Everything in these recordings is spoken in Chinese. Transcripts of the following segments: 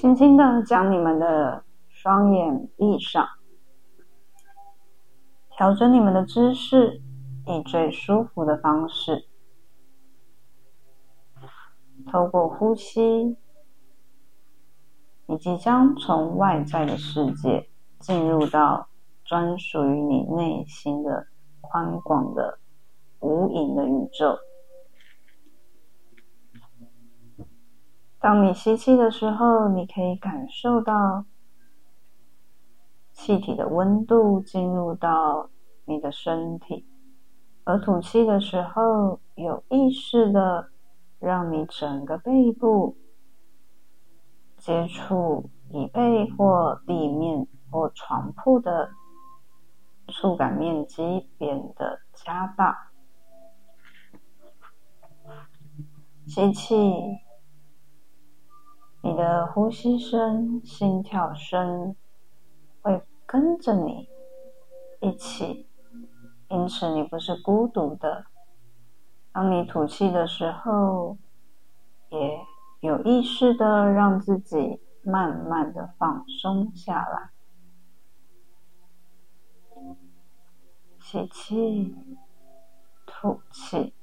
轻轻的将你们的双眼闭上，调整你们的姿势，以最舒服的方式，透过呼吸，你即将从外在的世界进入到专属于你内心的宽广的无垠的宇宙。当你吸气的时候，你可以感受到气体的温度进入到你的身体；而吐气的时候，有意识的让你整个背部接触椅背或地面或床铺的触感面积变得加大。吸气。你的呼吸声、心跳声会跟着你一起，因此你不是孤独的。当你吐气的时候，也有意识的让自己慢慢的放松下来。吸气，吐气，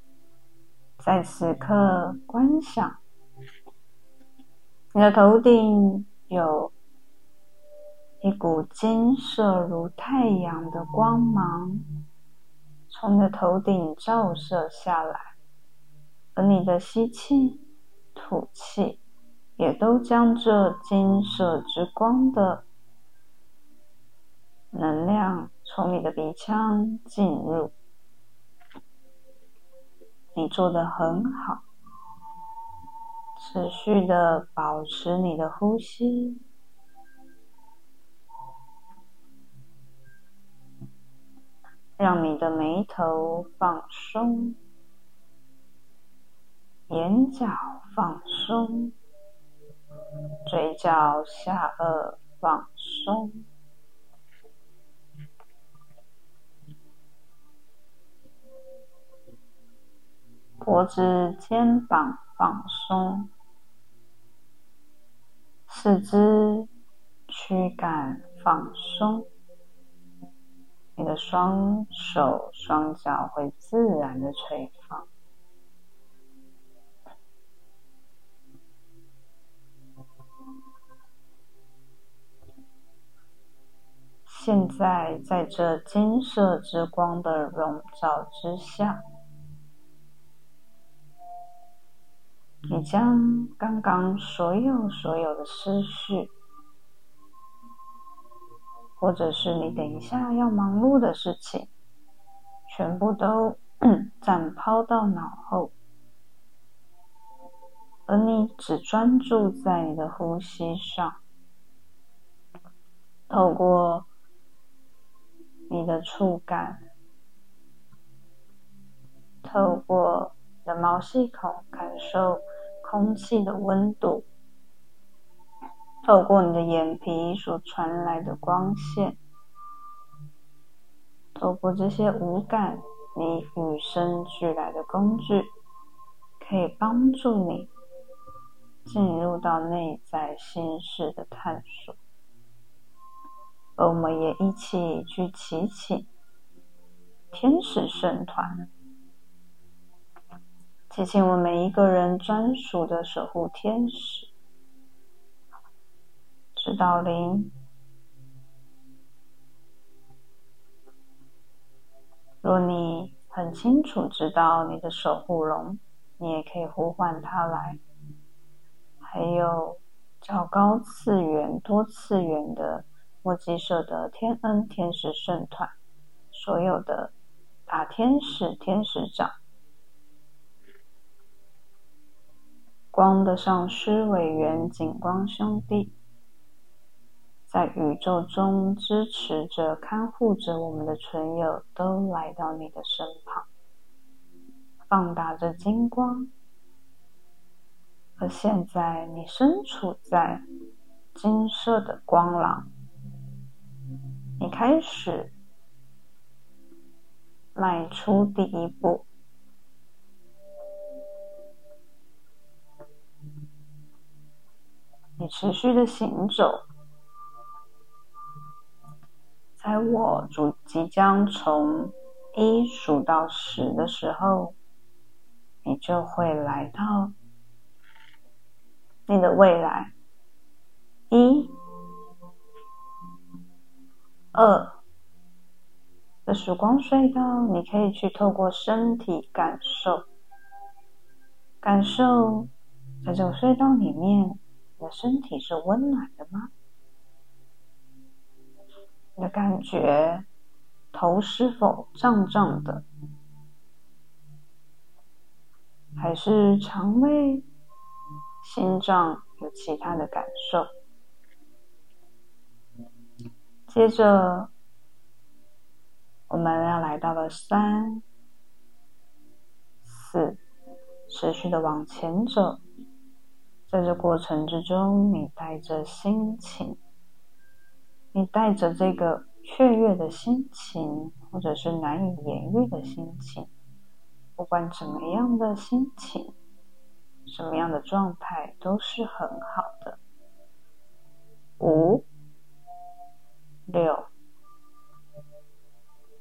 在此刻观想。你的头顶有一股金色如太阳的光芒，从你的头顶照射下来，而你的吸气、吐气也都将这金色之光的能量从你的鼻腔进入。你做的很好。持续的保持你的呼吸，让你的眉头放松，眼角放松，嘴角、下颚放松，脖子、肩膀放松。四肢躯干放松，你的双手双脚会自然的垂放。现在，在这金色之光的笼罩之下。你将刚刚所有所有的思绪，或者是你等一下要忙碌的事情，全部都暂抛到脑后，而你只专注在你的呼吸上，透过你的触感，透过你的毛细孔感受。空气的温度，透过你的眼皮所传来的光线，透过这些五感，你与生俱来的工具，可以帮助你进入到内在心事的探索。而我们也一起去祈请天使圣团。谢谢我们每一个人专属的守护天使、指导灵。若你很清楚知道你的守护龙，你也可以呼唤它来。还有较高次元、多次元的墨迹社的天恩天使圣团，所有的大天使、天使长。光的上师委员景光兄弟，在宇宙中支持着、看护着我们的存友，都来到你的身旁，放大着金光。而现在，你身处在金色的光廊，你开始迈出第一步。你持续的行走。在我主即将从一数到十的时候，你就会来到你的未来。一、二，的曙光隧道，你可以去透过身体感受，感受在这个隧道里面，你的身体是温暖的吗？你的感觉，头是否胀胀的？还是肠胃、心脏有其他的感受？接着，我们要来到了三、四，持续的往前走。在这过程之中，你带着心情。你带着这个雀跃的心情，或者是难以言喻的心情，不管怎么样的心情，什么样的状态都是很好的。五、六，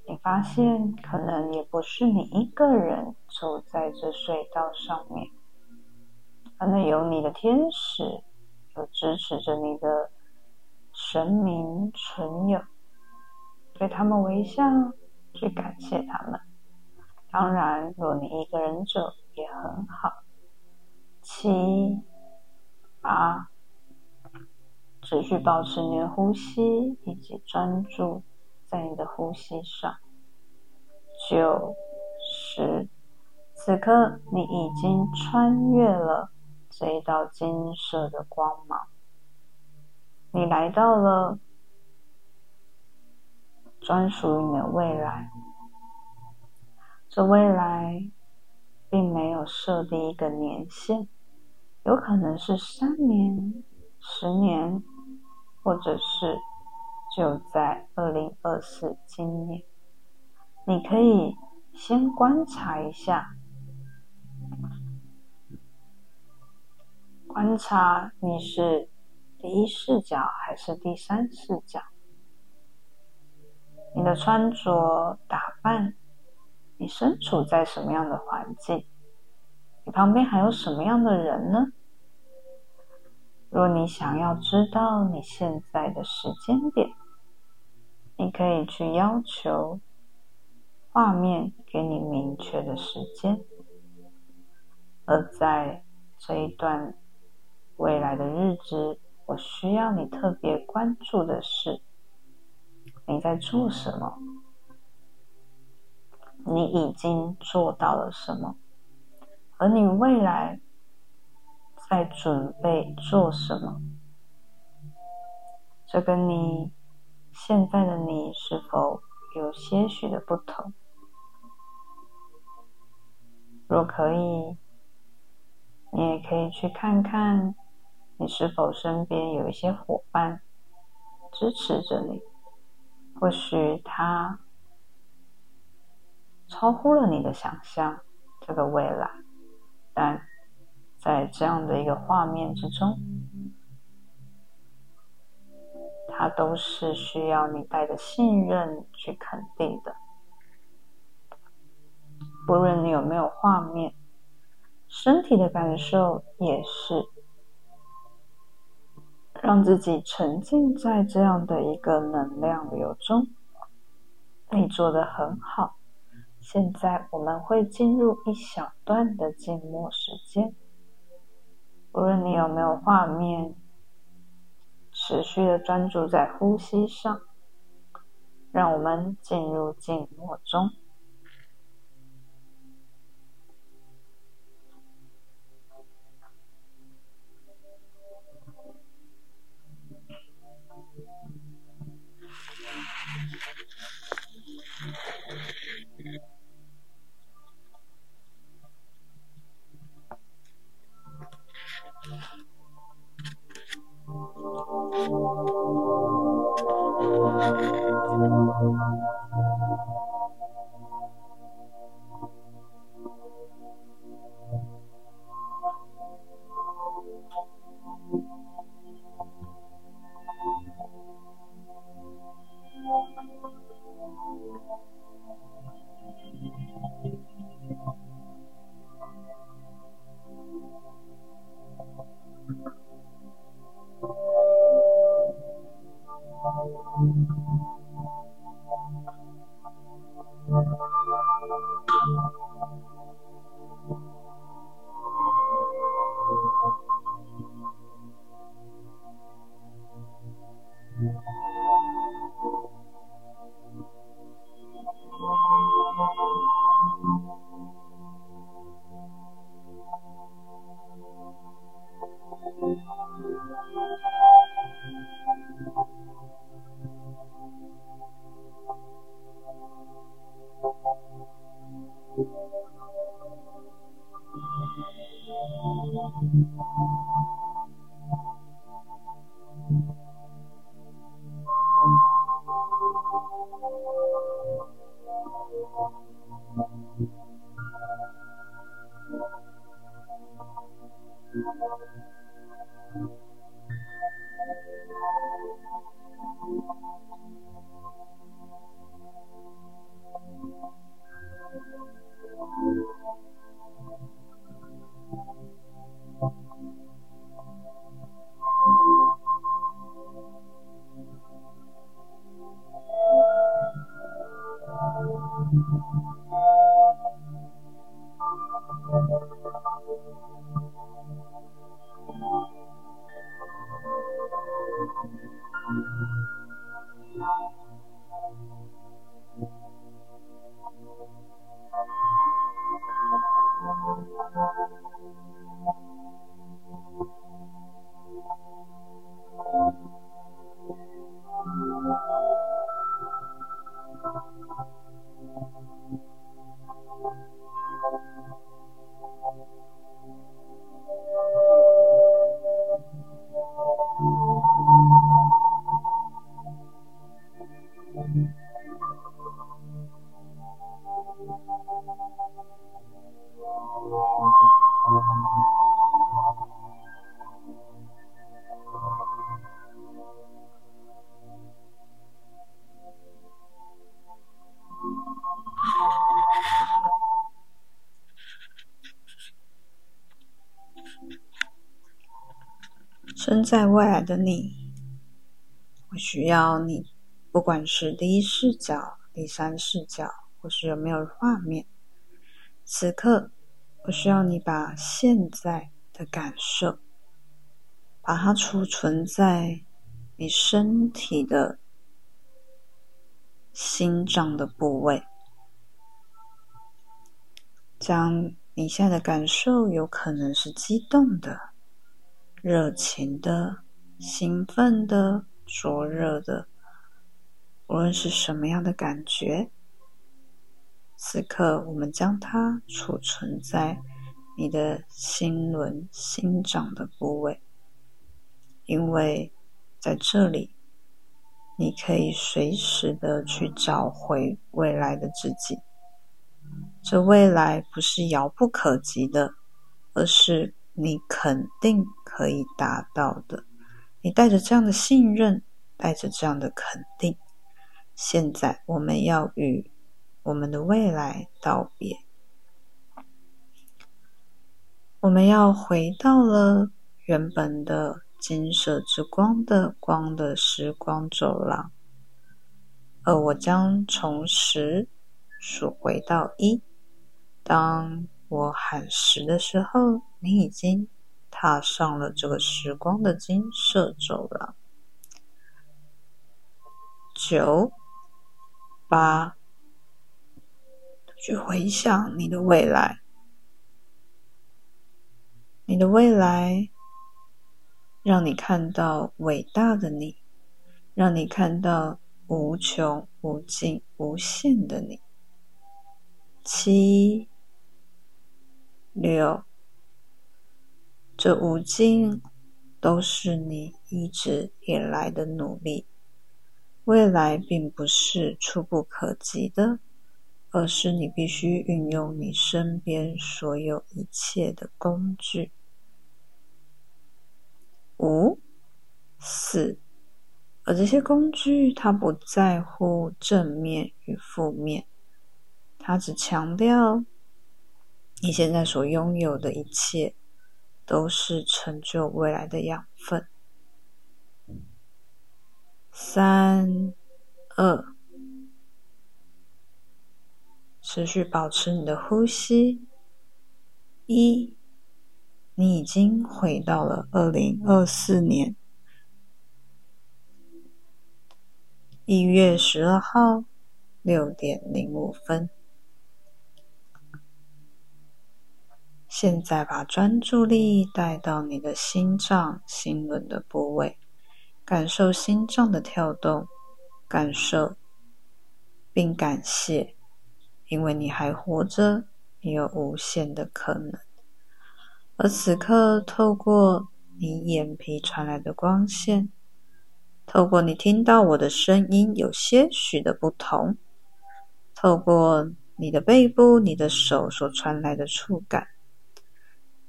你发现可能也不是你一个人走在这隧道上面，可能有你的天使，有支持着你的。神明存有，对他们微笑，去感谢他们。当然，若你一个人走也很好。七、八，持续保持你的呼吸，以及专注在你的呼吸上。九、十，此刻你已经穿越了这一道金色的光芒。你来到了专属于你的未来，这未来并没有设定一个年限，有可能是三年、十年，或者是就在二零二四今年。你可以先观察一下，观察你是。第一视角还是第三视角？你的穿着打扮，你身处在什么样的环境？你旁边还有什么样的人呢？若你想要知道你现在的时间点，你可以去要求画面给你明确的时间，而在这一段未来的日子。我需要你特别关注的是，你在做什么？你已经做到了什么？而你未来在准备做什么？这跟你现在的你是否有些许的不同？若可以，你也可以去看看。你是否身边有一些伙伴支持着你？或许他超乎了你的想象，这个未来，但在这样的一个画面之中，他都是需要你带着信任去肯定的。不论你有没有画面，身体的感受也是。让自己沉浸在这样的一个能量流中，你做的很好。现在我们会进入一小段的静默时间，无论你有没有画面，持续的专注在呼吸上，让我们进入静默中。身在未来的你，我需要你，不管是第一视角、第三视角，或是有没有画面。此刻，我需要你把现在的感受，把它储存在你身体的心脏的部位。将你现在的感受，有可能是激动的。热情的、兴奋的、灼热的，无论是什么样的感觉，此刻我们将它储存在你的心轮、心脏的部位，因为在这里，你可以随时的去找回未来的自己。这未来不是遥不可及的，而是。你肯定可以达到的。你带着这样的信任，带着这样的肯定，现在我们要与我们的未来道别。我们要回到了原本的金色之光的光的时光走廊，而我将从十数回到一。当我喊十的时候。你已经踏上了这个时光的金色走廊。九、八，去回想你的未来，你的未来让你看到伟大的你，让你看到无穷无尽无限的你。七、六。这无尽都是你一直以来的努力。未来并不是触不可及的，而是你必须运用你身边所有一切的工具。五、四，而这些工具，它不在乎正面与负面，它只强调你现在所拥有的一切。都是成就未来的养分。三、二，持续保持你的呼吸。一，你已经回到了二零二四年一月十二号六点零五分。现在把专注力带到你的心脏、心轮的部位，感受心脏的跳动，感受并感谢，因为你还活着，你有无限的可能。而此刻，透过你眼皮传来的光线，透过你听到我的声音有些许的不同，透过你的背部、你的手所传来的触感，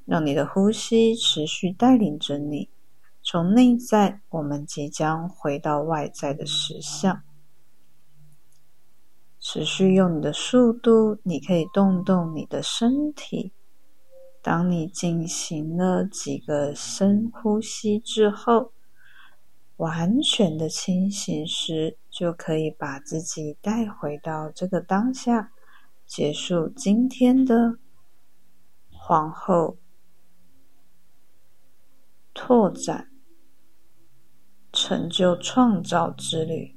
让你的呼吸持续带领着你，从内在，我们即将回到外在的实相。持续用你的速度，你可以动动你的身体。当你进行了几个深呼吸之后，完全的清醒时，就可以把自己带回到这个当下，结束今天的皇后拓展、成就、创造之旅。